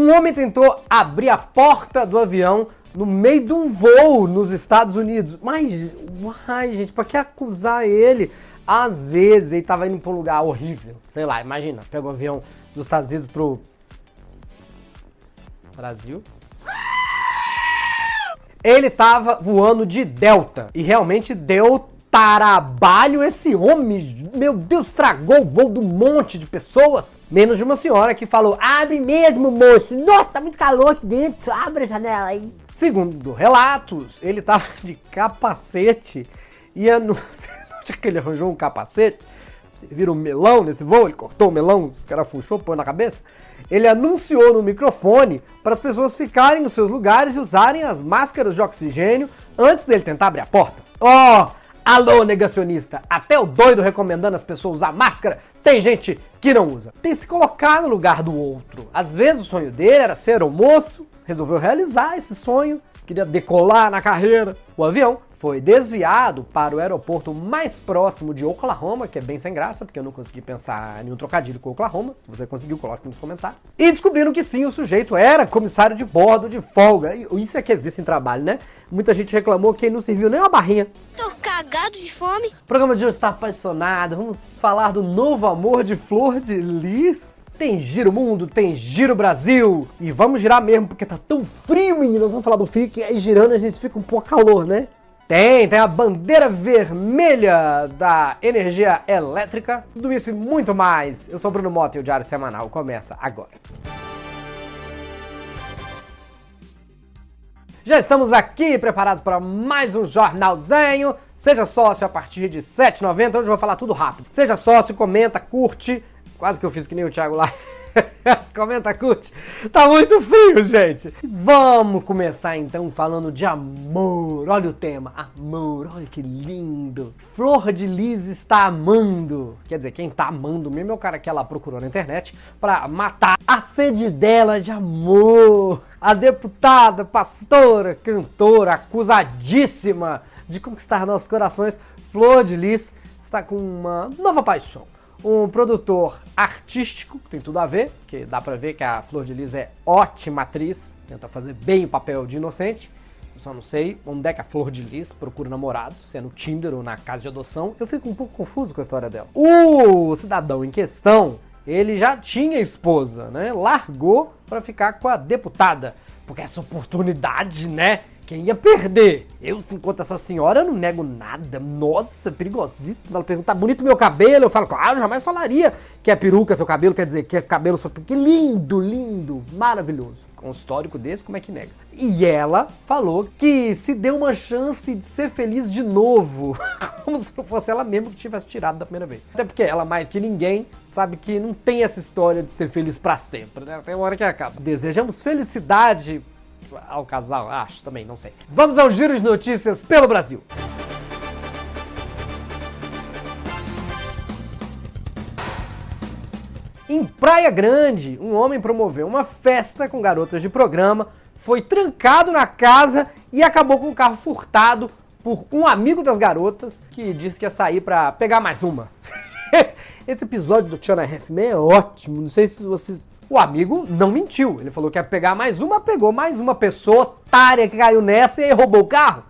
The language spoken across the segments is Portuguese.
Um homem tentou abrir a porta do avião no meio de um voo nos Estados Unidos. Mas, uai, gente, pra que acusar ele? Às vezes ele tava indo pra um lugar horrível. Sei lá, imagina, pega o avião dos Estados Unidos pro. Brasil? Ele tava voando de Delta e realmente deu trabalho esse homem. Meu Deus, estragou o voo de um monte de pessoas. Menos de uma senhora que falou: abre mesmo, moço. Nossa, tá muito calor aqui dentro. Abre a janela aí. Segundo relatos, ele tava de capacete e no... que ele arranjou um capacete. Viram um melão nesse voo, ele cortou o melão, os caras funchou, põe na cabeça. Ele anunciou no microfone para as pessoas ficarem nos seus lugares e usarem as máscaras de oxigênio antes dele tentar abrir a porta. Ó, oh, Alô, negacionista! Até o doido recomendando as pessoas usar máscara, tem gente que não usa. Tem que se colocar no lugar do outro. Às vezes o sonho dele era ser almoço, resolveu realizar esse sonho, queria decolar na carreira. O avião foi desviado para o aeroporto mais próximo de Oklahoma, que é bem sem graça, porque eu não consegui pensar em um trocadilho com Oklahoma. Se você conseguiu, coloque nos comentários. E descobriram que sim, o sujeito era comissário de bordo de folga. Isso é que é visto em trabalho, né? Muita gente reclamou que ele não serviu nem uma barrinha. Tô cagado de fome. O programa de hoje está apaixonado. Vamos falar do novo amor de Flor de Lis. Tem Giro Mundo, tem Giro Brasil. E vamos girar mesmo, porque tá tão frio, menino. Nós vamos falar do frio que aí girando a gente fica um pouco calor, né? Tem, tem a bandeira vermelha da energia elétrica. Tudo isso e muito mais. Eu sou Bruno Mota e o Diário Semanal começa agora. Já estamos aqui preparados para mais um jornalzinho. Seja sócio a partir de R$ 7,90. Hoje eu vou falar tudo rápido. Seja sócio, comenta, curte. Quase que eu fiz que nem o Thiago lá. Comenta, curte. Tá muito frio, gente. Vamos começar então falando de amor. Olha o tema, amor. Olha que lindo. Flor de Lis está amando. Quer dizer, quem tá amando mesmo é o cara que ela procurou na internet para matar a sede dela de amor. A deputada, pastora, cantora, acusadíssima de conquistar nossos corações, Flor de Lis está com uma nova paixão um produtor artístico, que tem tudo a ver, que dá pra ver que a Flor de Lis é ótima atriz, tenta fazer bem o papel de inocente. Eu só não sei onde é que a Flor de Lis procura namorado, se é no Tinder ou na casa de adoção. Eu fico um pouco confuso com a história dela. O cidadão em questão, ele já tinha esposa, né? Largou para ficar com a deputada. Porque essa oportunidade, né? Quem ia perder? Eu, se encontro essa senhora, eu não nego nada. Nossa, perigosíssimo. Ela pergunta, tá bonito meu cabelo? Eu falo, claro, jamais falaria que é peruca seu cabelo, quer dizer, que é cabelo só Que lindo, lindo, maravilhoso. Um histórico desse, como é que nega? E ela falou que se deu uma chance de ser feliz de novo. Como se não fosse ela mesma que tivesse tirado da primeira vez. Até porque ela, mais que ninguém, sabe que não tem essa história de ser feliz para sempre, né? Tem uma hora que acaba. Desejamos felicidade ao casal, acho também, não sei. Vamos ao giro de notícias pelo Brasil. Em Praia Grande, um homem promoveu uma festa com garotas de programa, foi trancado na casa e acabou com o carro furtado por um amigo das garotas que disse que ia sair para pegar mais uma. Esse episódio do Tiana FM é ótimo, não sei se vocês o amigo não mentiu. Ele falou que ia pegar mais uma, pegou mais uma pessoa otária que caiu nessa e roubou o carro.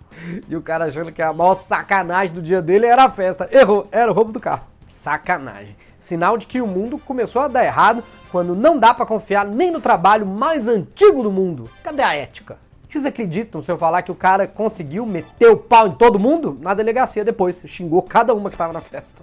E o cara achando que a maior sacanagem do dia dele era a festa. Errou, era o roubo do carro. Sacanagem. Sinal de que o mundo começou a dar errado quando não dá para confiar nem no trabalho mais antigo do mundo. Cadê a ética? Vocês acreditam se eu falar que o cara conseguiu meter o pau em todo mundo? Na delegacia depois, xingou cada uma que tava na festa.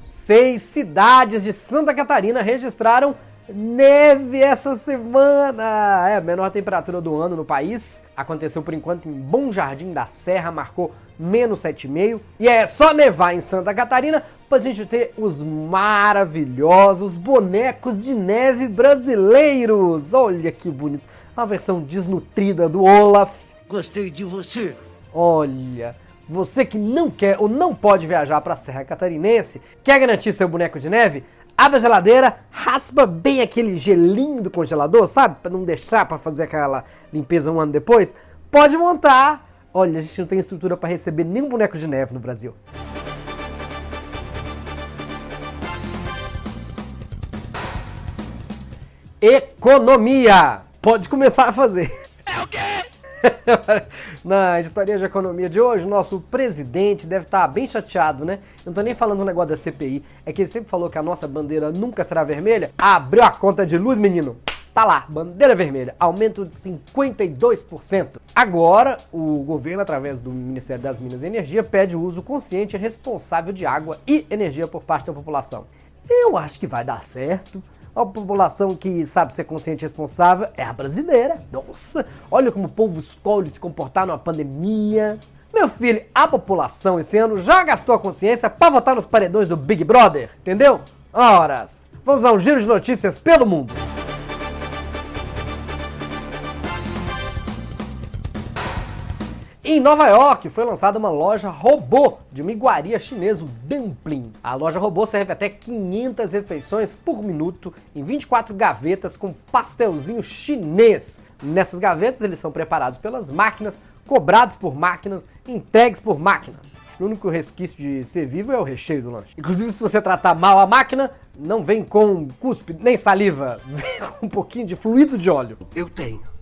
Seis cidades de Santa Catarina registraram Neve essa semana! É a menor temperatura do ano no país. Aconteceu por enquanto em Bom Jardim da Serra, marcou menos 7,5. E é só nevar em Santa Catarina pra gente ter os maravilhosos bonecos de neve brasileiros. Olha que bonito. Uma versão desnutrida do Olaf. Gostei de você. Olha, você que não quer ou não pode viajar para a Serra Catarinense, quer garantir seu boneco de neve? Abre a geladeira, raspa bem aquele gelinho do congelador, sabe? Para não deixar para fazer aquela limpeza um ano depois. Pode montar. Olha, a gente não tem estrutura para receber nenhum boneco de neve no Brasil. economia. Pode começar a fazer. Na editoria de economia de hoje, nosso presidente deve estar bem chateado, né? Não tô nem falando um negócio da CPI, é que ele sempre falou que a nossa bandeira nunca será vermelha. Abriu a conta de luz, menino. Tá lá, bandeira vermelha, aumento de 52%. Agora, o governo, através do Ministério das Minas e Energia, pede o uso consciente e responsável de água e energia por parte da população. Eu acho que vai dar certo. A população que sabe ser consciente e responsável é a brasileira. Nossa, olha como o povo escolhe se comportar numa pandemia. Meu filho, a população esse ano já gastou a consciência para votar nos paredões do Big Brother, entendeu? Horas. Vamos a um giro de notícias pelo mundo. Em Nova York foi lançada uma loja robô de uma iguaria chinesa, o Dumpling. A loja robô serve até 500 refeições por minuto em 24 gavetas com pastelzinho chinês. Nessas gavetas eles são preparados pelas máquinas, cobrados por máquinas, entregues por máquinas. O único resquício de ser vivo é o recheio do lanche. Inclusive, se você tratar mal a máquina, não vem com cuspe nem saliva, vem com um pouquinho de fluido de óleo. Eu tenho.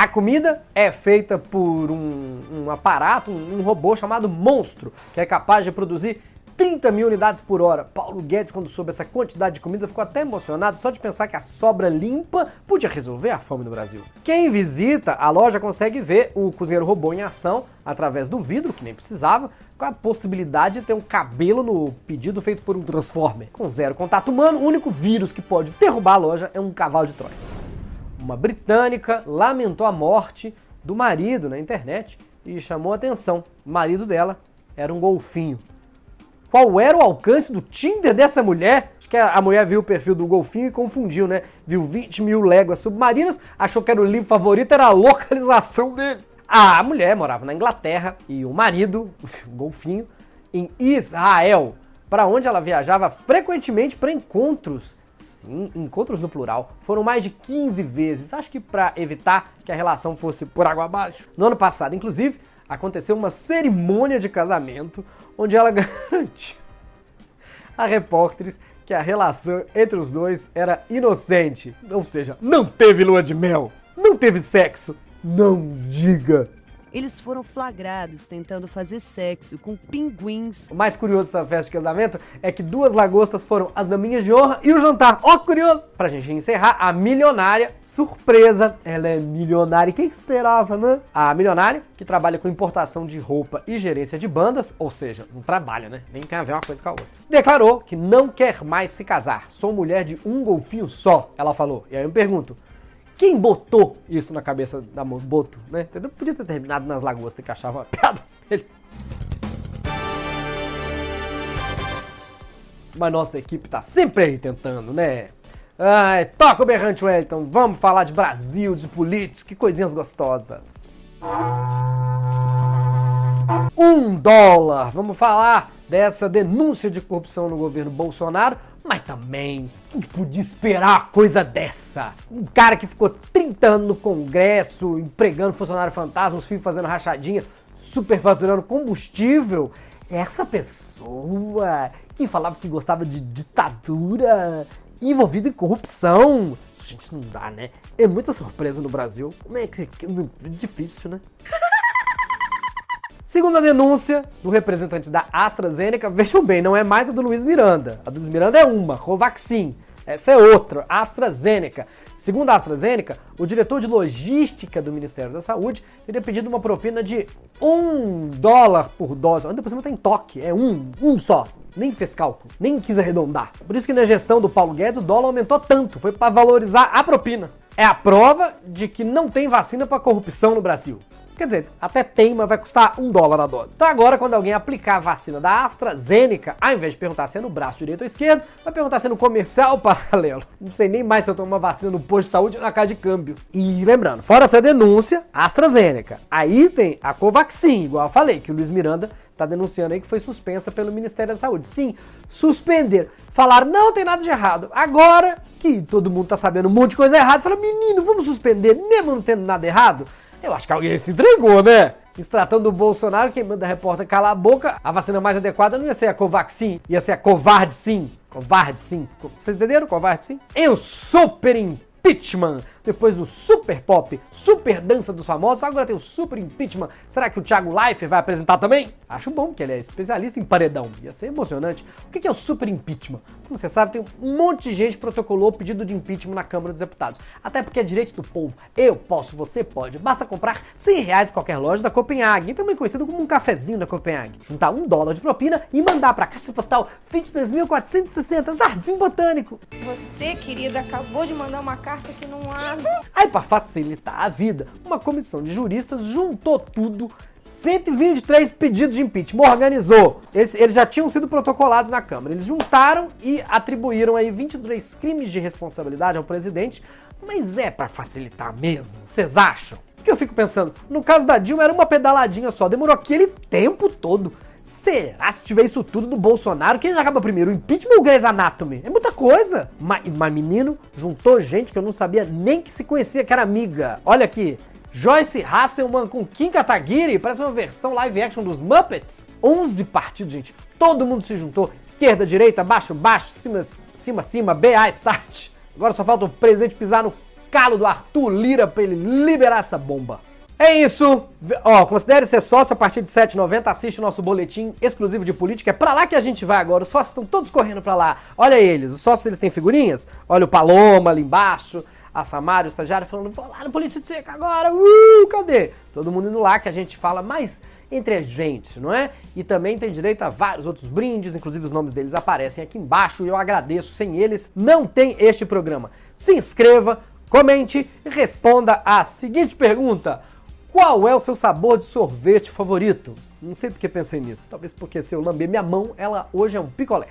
A comida é feita por um, um aparato, um, um, robô chamado Monstro, que é capaz de produzir 30 mil unidades por hora. Paulo Guedes, quando soube essa quantidade de comida, ficou até emocionado só de pensar que a sobra limpa podia resolver a fome no Brasil. Quem visita a loja consegue ver o cozinheiro robô em ação através do vidro, que nem precisava, com a possibilidade de ter um cabelo no pedido feito por um Transformer. Com zero contato humano, o único vírus que pode derrubar a loja é um cavalo de Troia uma britânica lamentou a morte do marido na internet e chamou a atenção. O marido dela era um golfinho. Qual era o alcance do Tinder dessa mulher? Acho que a mulher viu o perfil do golfinho e confundiu, né? Viu 20 mil léguas submarinas, achou que era o livro favorito, era a localização dele. A mulher morava na Inglaterra e o marido, o golfinho, em Israel, para onde ela viajava frequentemente para encontros Sim, encontros no plural. Foram mais de 15 vezes, acho que para evitar que a relação fosse por água abaixo. No ano passado, inclusive, aconteceu uma cerimônia de casamento onde ela garantiu a repórteres que a relação entre os dois era inocente. Ou seja, não teve lua de mel, não teve sexo. Não diga eles foram flagrados tentando fazer sexo com pinguins. O mais curioso dessa festa de casamento é que duas lagostas foram as daminhas de honra e o jantar. Ó, oh, curioso! Pra gente encerrar, a milionária, surpresa, ela é milionária. Quem esperava, né? A milionária, que trabalha com importação de roupa e gerência de bandas, ou seja, não trabalha, né? Nem tem a ver uma coisa com a outra. Declarou que não quer mais se casar. Sou mulher de um golfinho só, ela falou. E aí eu me pergunto, quem botou isso na cabeça da Boto, né? Entendeu? Podia ter terminado nas lagostas que achava uma piada dele. Mas nossa equipe tá sempre aí tentando, né? Ai, toca o berrante, Wellington. Vamos falar de Brasil, de políticos, que coisinhas gostosas. Um dólar. Vamos falar dessa denúncia de corrupção no governo Bolsonaro mas também, quem podia esperar coisa dessa? Um cara que ficou 30 anos no Congresso, empregando funcionário fantasma, os filhos fazendo rachadinha, superfaturando combustível. Essa pessoa que falava que gostava de ditadura, envolvido em corrupção. Gente, não dá, né? É muita surpresa no Brasil. Como é que. Difícil, né? Segundo a denúncia do representante da AstraZeneca, vejam bem, não é mais a do Luiz Miranda. A do Luiz Miranda é uma, Covaxin. Essa é outra, AstraZeneca. Segundo a AstraZeneca, o diretor de logística do Ministério da Saúde teria pedido uma propina de um dólar por dose. Ainda por cima tem toque, é um, um só. Nem fez cálculo, nem quis arredondar. Por isso que na gestão do Paulo Guedes o dólar aumentou tanto, foi para valorizar a propina. É a prova de que não tem vacina para corrupção no Brasil. Quer dizer, até tem, mas vai custar um dólar a dose. Então agora, quando alguém aplicar a vacina da AstraZeneca, ao invés de perguntar se é no braço direito ou esquerdo, vai perguntar se é no comercial paralelo. Não sei nem mais se eu tomo uma vacina no posto de saúde ou na casa de câmbio. E lembrando, fora essa denúncia, AstraZeneca. Aí tem a Covaxin, igual eu falei, que o Luiz Miranda tá denunciando aí que foi suspensa pelo Ministério da Saúde. Sim, suspender. Falaram, não tem nada de errado. Agora que todo mundo tá sabendo um monte de coisa errada, fala, menino, vamos suspender, mesmo não tendo nada errado? Eu acho que alguém se entregou, né? Se tratando do Bolsonaro, quem manda a repórter calar a boca, a vacina mais adequada não ia ser a Covaxin, ia ser a Covarde Sim. Covarde Sim. Vocês entenderam? Covarde Sim. Eu super impeachment. Depois do super pop, super dança dos famosos, agora tem o super impeachment. Será que o Thiago Life vai apresentar também? Acho bom, porque ele é especialista em paredão. Ia ser emocionante. O que é o super impeachment? Como você sabe, tem um monte de gente que protocolou pedido de impeachment na Câmara dos Deputados. Até porque é direito do povo. Eu posso, você pode. Basta comprar 100 reais em qualquer loja da Copenhague, também conhecido como um cafezinho da Copenhague. Juntar um dólar de propina e mandar para caixa postal 22.460 Jardim Botânico. Você, querida, acabou de mandar uma carta que não há. Aí, para facilitar a vida, uma comissão de juristas juntou tudo 123 pedidos de impeachment, organizou. Eles, eles, já tinham sido protocolados na Câmara. Eles juntaram e atribuíram aí 23 crimes de responsabilidade ao presidente, mas é para facilitar mesmo, vocês acham? Porque eu fico pensando, no caso da Dilma era uma pedaladinha só, demorou aquele tempo todo. Será se tiver isso tudo do Bolsonaro, quem acaba primeiro, o impeachment ou o Grey's Anatomy? É muita coisa. Mas, mas menino, juntou gente que eu não sabia nem que se conhecia, que era amiga. Olha aqui, Joyce Hasselman com Kim Kataguiri, parece uma versão live action dos Muppets. 11 partidos, gente. Todo mundo se juntou. Esquerda, direita, baixo, baixo, cima, cima, cima, BA, start. Agora só falta o presidente pisar no calo do Arthur Lira pra ele liberar essa bomba. É isso. Ó, considere ser sócio a partir de 7,90. Assiste o nosso boletim exclusivo de política. É pra lá que a gente vai agora. Os sócios estão todos correndo pra lá. Olha eles. Os sócios eles têm figurinhas. Olha o Paloma ali embaixo. A Samara, o estagiário, falando: vou lá no Política Seca agora. Uh, cadê? Todo mundo indo lá que a gente fala mais entre a gente, não é? E também tem direito a vários outros brindes, inclusive os nomes deles aparecem aqui embaixo e eu agradeço. Sem eles, não tem este programa. Se inscreva, comente e responda a seguinte pergunta. Qual é o seu sabor de sorvete favorito? Não sei porque pensei nisso. Talvez porque se eu lamber minha mão, ela hoje é um picolé.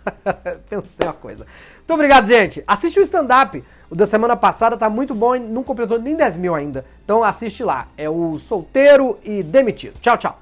Pensei uma coisa. Muito obrigado, gente. Assiste o stand-up. O da semana passada tá muito bom e não completou nem 10 mil ainda. Então assiste lá. É o Solteiro e Demitido. Tchau, tchau.